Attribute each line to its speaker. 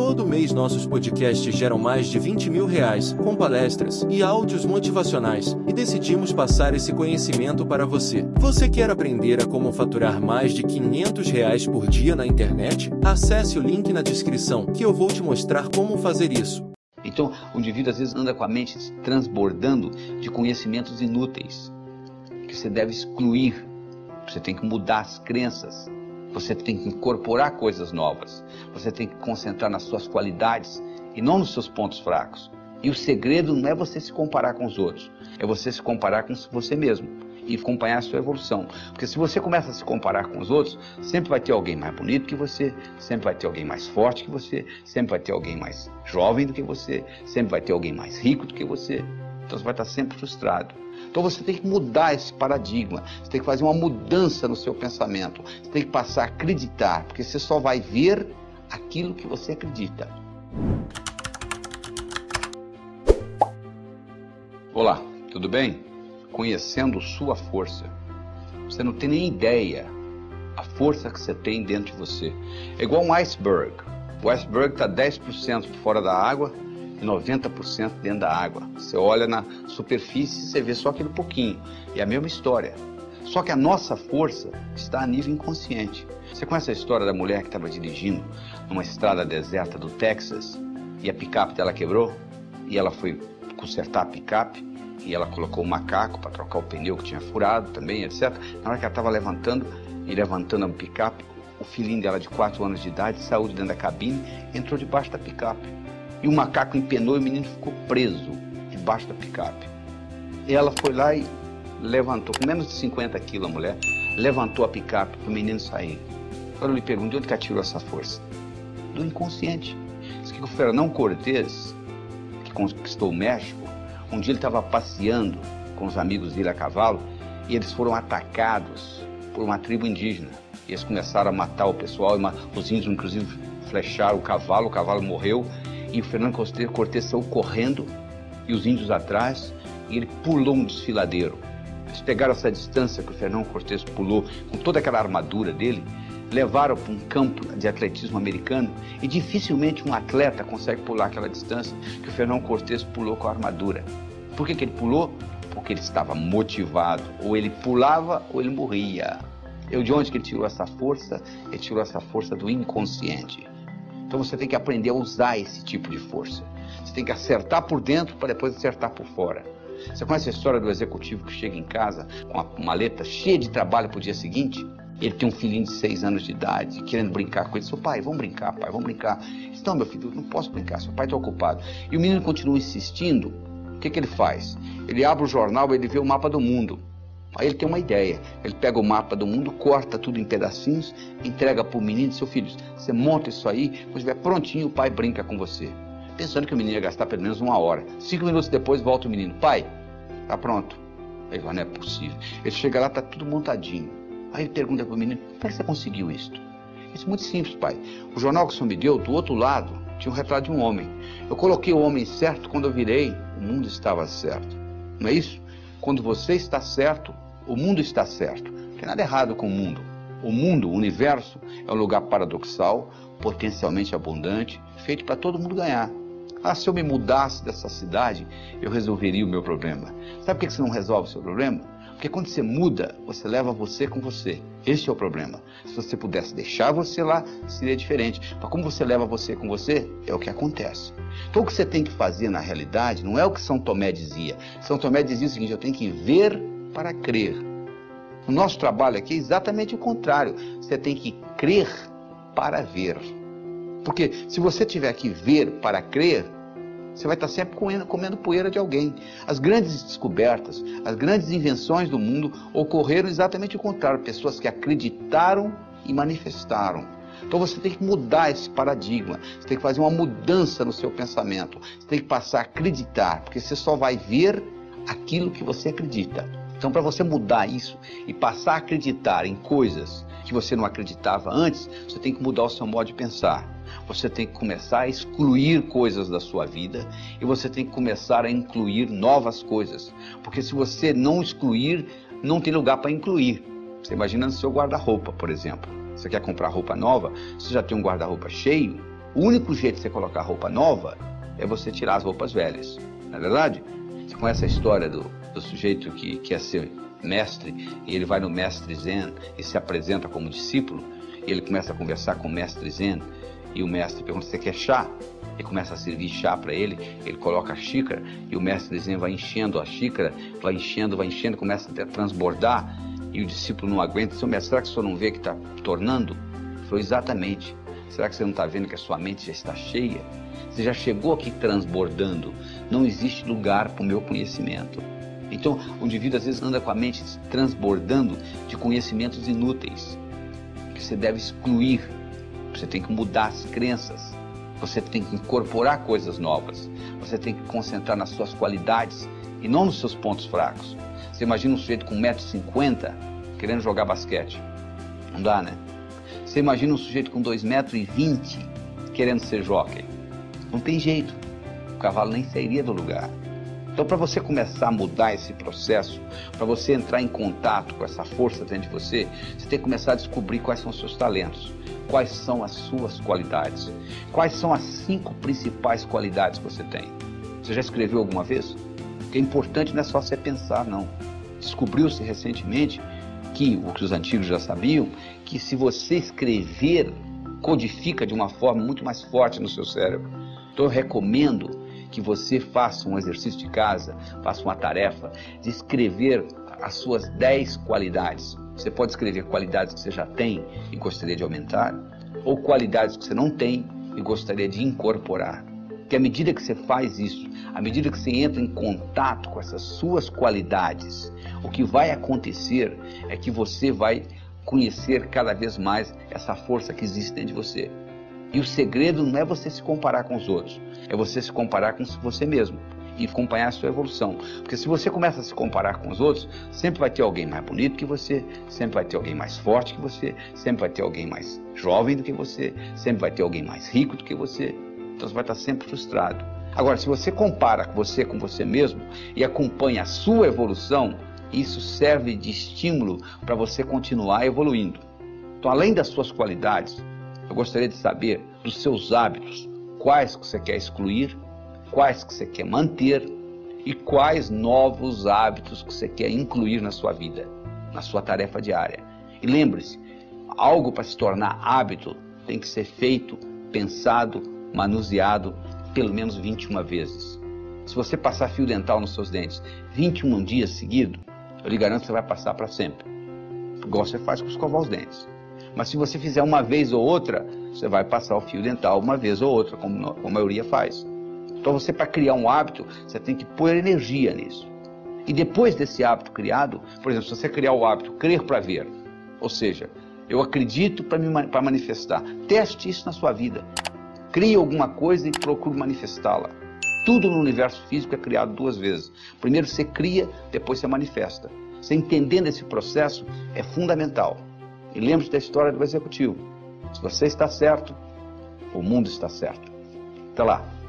Speaker 1: Todo mês nossos podcasts geram mais de 20 mil reais, com palestras e áudios motivacionais, e decidimos passar esse conhecimento para você. Você quer aprender a como faturar mais de 500 reais por dia na internet? Acesse o link na descrição que eu vou te mostrar como fazer isso.
Speaker 2: Então, o indivíduo às vezes anda com a mente transbordando de conhecimentos inúteis, que você deve excluir. Você tem que mudar as crenças. Você tem que incorporar coisas novas. Você tem que concentrar nas suas qualidades e não nos seus pontos fracos. E o segredo não é você se comparar com os outros, é você se comparar com você mesmo e acompanhar a sua evolução. Porque se você começa a se comparar com os outros, sempre vai ter alguém mais bonito que você, sempre vai ter alguém mais forte que você, sempre vai ter alguém mais jovem do que você, sempre vai ter alguém mais rico do que você. Então você vai estar sempre frustrado. Então você tem que mudar esse paradigma, você tem que fazer uma mudança no seu pensamento, você tem que passar a acreditar, porque você só vai ver aquilo que você acredita. Olá, tudo bem? Conhecendo sua força. Você não tem nem ideia a força que você tem dentro de você. É igual um iceberg. O iceberg está 10% fora da água 90% dentro da água. Você olha na superfície e você vê só aquele pouquinho. E é a mesma história. Só que a nossa força está a nível inconsciente. Você conhece a história da mulher que estava dirigindo numa estrada deserta do Texas e a picape dela quebrou? E ela foi consertar a picape e ela colocou o macaco para trocar o pneu que tinha furado também, etc. Na hora que ela estava levantando e levantando a picape, o filhinho dela de 4 anos de idade saiu de dentro da cabine, entrou debaixo da picape. E o macaco empenou e o menino ficou preso debaixo da picape. Ela foi lá e levantou, com menos de 50 quilos a mulher, levantou a picape para o menino sair. Agora eu lhe pergunto, de onde que tirou essa força? Do inconsciente. Diz que o Fernão Cortés, que conquistou o México, um dia ele estava passeando com os amigos dele a cavalo e eles foram atacados por uma tribo indígena. E eles começaram a matar o pessoal, os índios inclusive flecharam o cavalo, o cavalo morreu e o Fernando Cortés saiu correndo e os índios atrás e ele pulou um desfiladeiro. Eles pegaram essa distância que o Fernando Cortés pulou com toda aquela armadura dele, levaram para um campo de atletismo americano e dificilmente um atleta consegue pular aquela distância que o Fernando Cortés pulou com a armadura. Por que, que ele pulou? Porque ele estava motivado. Ou ele pulava ou ele morria. Eu de onde que ele tirou essa força? Ele tirou essa força do inconsciente. Então você tem que aprender a usar esse tipo de força. Você tem que acertar por dentro para depois acertar por fora. Você conhece a história do executivo que chega em casa com a maleta cheia de trabalho para o dia seguinte? Ele tem um filhinho de seis anos de idade, querendo brincar com ele. Seu pai, vamos brincar, pai, vamos brincar. Diz, não, meu filho, não posso brincar, seu pai está ocupado. E o menino continua insistindo. O que, que ele faz? Ele abre o jornal, ele vê o mapa do mundo. Aí ele tem uma ideia. Ele pega o mapa do mundo, corta tudo em pedacinhos, entrega para o menino e seu filho, você monta isso aí, quando estiver prontinho, o pai brinca com você. Pensando que o menino ia gastar pelo menos uma hora. Cinco minutos depois, volta o menino. Pai, tá pronto. Aí ele fala, não é possível. Ele chega lá, tá tudo montadinho. Aí ele pergunta para o menino, como é que você conseguiu isso? Isso é muito simples, pai. O jornal que o senhor me deu, do outro lado, tinha um retrato de um homem. Eu coloquei o homem certo, quando eu virei, o mundo estava certo. Não é isso? Quando você está certo, o mundo está certo. Não tem nada errado com o mundo. O mundo, o universo, é um lugar paradoxal, potencialmente abundante, feito para todo mundo ganhar. Ah, se eu me mudasse dessa cidade, eu resolveria o meu problema. Sabe por que você não resolve o seu problema? Porque quando você muda, você leva você com você. Esse é o problema. Se você pudesse deixar você lá, seria diferente. Mas como você leva você com você, é o que acontece. Então o que você tem que fazer na realidade não é o que São Tomé dizia. São Tomé dizia o seguinte: eu tenho que ver para crer. O nosso trabalho aqui é exatamente o contrário. Você tem que crer para ver. Porque se você tiver que ver para crer, você vai estar sempre comendo, comendo poeira de alguém. As grandes descobertas, as grandes invenções do mundo ocorreram exatamente o contrário. Pessoas que acreditaram e manifestaram. Então você tem que mudar esse paradigma. Você tem que fazer uma mudança no seu pensamento. Você tem que passar a acreditar, porque você só vai ver aquilo que você acredita. Então, para você mudar isso e passar a acreditar em coisas que você não acreditava antes, você tem que mudar o seu modo de pensar. Você tem que começar a excluir coisas da sua vida e você tem que começar a incluir novas coisas. Porque se você não excluir, não tem lugar para incluir. Você imagina no seu guarda-roupa, por exemplo. Você quer comprar roupa nova, você já tem um guarda-roupa cheio, O único jeito de você colocar roupa nova é você tirar as roupas velhas. Não é verdade? Você conhece a história do, do sujeito que quer ser mestre e ele vai no mestre Zen e se apresenta como discípulo. Ele começa a conversar com o mestre Zen e o mestre pergunta: Você quer chá? Ele começa a servir chá para ele, ele coloca a xícara e o mestre Zen vai enchendo a xícara, vai enchendo, vai enchendo, começa a transbordar e o discípulo não aguenta. Seu mestre, será que o senhor não vê que está tornando? Ele falou: Exatamente. Será que você não está vendo que a sua mente já está cheia? Você já chegou aqui transbordando. Não existe lugar para o meu conhecimento. Então, o indivíduo às vezes anda com a mente transbordando de conhecimentos inúteis, que você deve excluir. Você tem que mudar as crenças. Você tem que incorporar coisas novas. Você tem que concentrar nas suas qualidades e não nos seus pontos fracos. Você imagina um sujeito com 1,50m querendo jogar basquete. Não dá, né? Você imagina um sujeito com 2,20m querendo ser jockey. Não tem jeito. O cavalo nem sairia do lugar. Então, para você começar a mudar esse processo, para você entrar em contato com essa força dentro de você, você tem que começar a descobrir quais são os seus talentos, quais são as suas qualidades, quais são as cinco principais qualidades que você tem. Você já escreveu alguma vez? O que é importante não é só você pensar, não. Descobriu-se recentemente que, o que os antigos já sabiam, que se você escrever, codifica de uma forma muito mais forte no seu cérebro. Então eu recomendo que você faça um exercício de casa, faça uma tarefa de escrever as suas 10 qualidades. Você pode escrever qualidades que você já tem e gostaria de aumentar, ou qualidades que você não tem e gostaria de incorporar. Que à medida que você faz isso, à medida que você entra em contato com essas suas qualidades, o que vai acontecer é que você vai conhecer cada vez mais essa força que existe dentro de você. E o segredo não é você se comparar com os outros, é você se comparar com você mesmo e acompanhar a sua evolução. Porque se você começa a se comparar com os outros, sempre vai ter alguém mais bonito que você, sempre vai ter alguém mais forte que você, sempre vai ter alguém mais jovem do que você, sempre vai ter alguém mais rico do que você. Então você vai estar sempre frustrado. Agora, se você compara você com você mesmo e acompanha a sua evolução, isso serve de estímulo para você continuar evoluindo. Então, além das suas qualidades, eu gostaria de saber dos seus hábitos, quais que você quer excluir, quais que você quer manter e quais novos hábitos que você quer incluir na sua vida, na sua tarefa diária. E lembre-se, algo para se tornar hábito tem que ser feito, pensado, manuseado pelo menos 21 vezes. Se você passar fio dental nos seus dentes 21 dias seguidos, eu lhe garanto que você vai passar para sempre. Igual você faz com escovar os dentes. Mas se você fizer uma vez ou outra, você vai passar o fio dental uma vez ou outra, como a maioria faz. Então você, para criar um hábito, você tem que pôr energia nisso. E depois desse hábito criado, por exemplo, se você criar o hábito crer para ver, ou seja, eu acredito para manifestar, teste isso na sua vida. Crie alguma coisa e procure manifestá-la. Tudo no universo físico é criado duas vezes. Primeiro você cria, depois você manifesta. Você entendendo esse processo é fundamental. E lembre-se da história do executivo. Se você está certo, o mundo está certo. Até lá.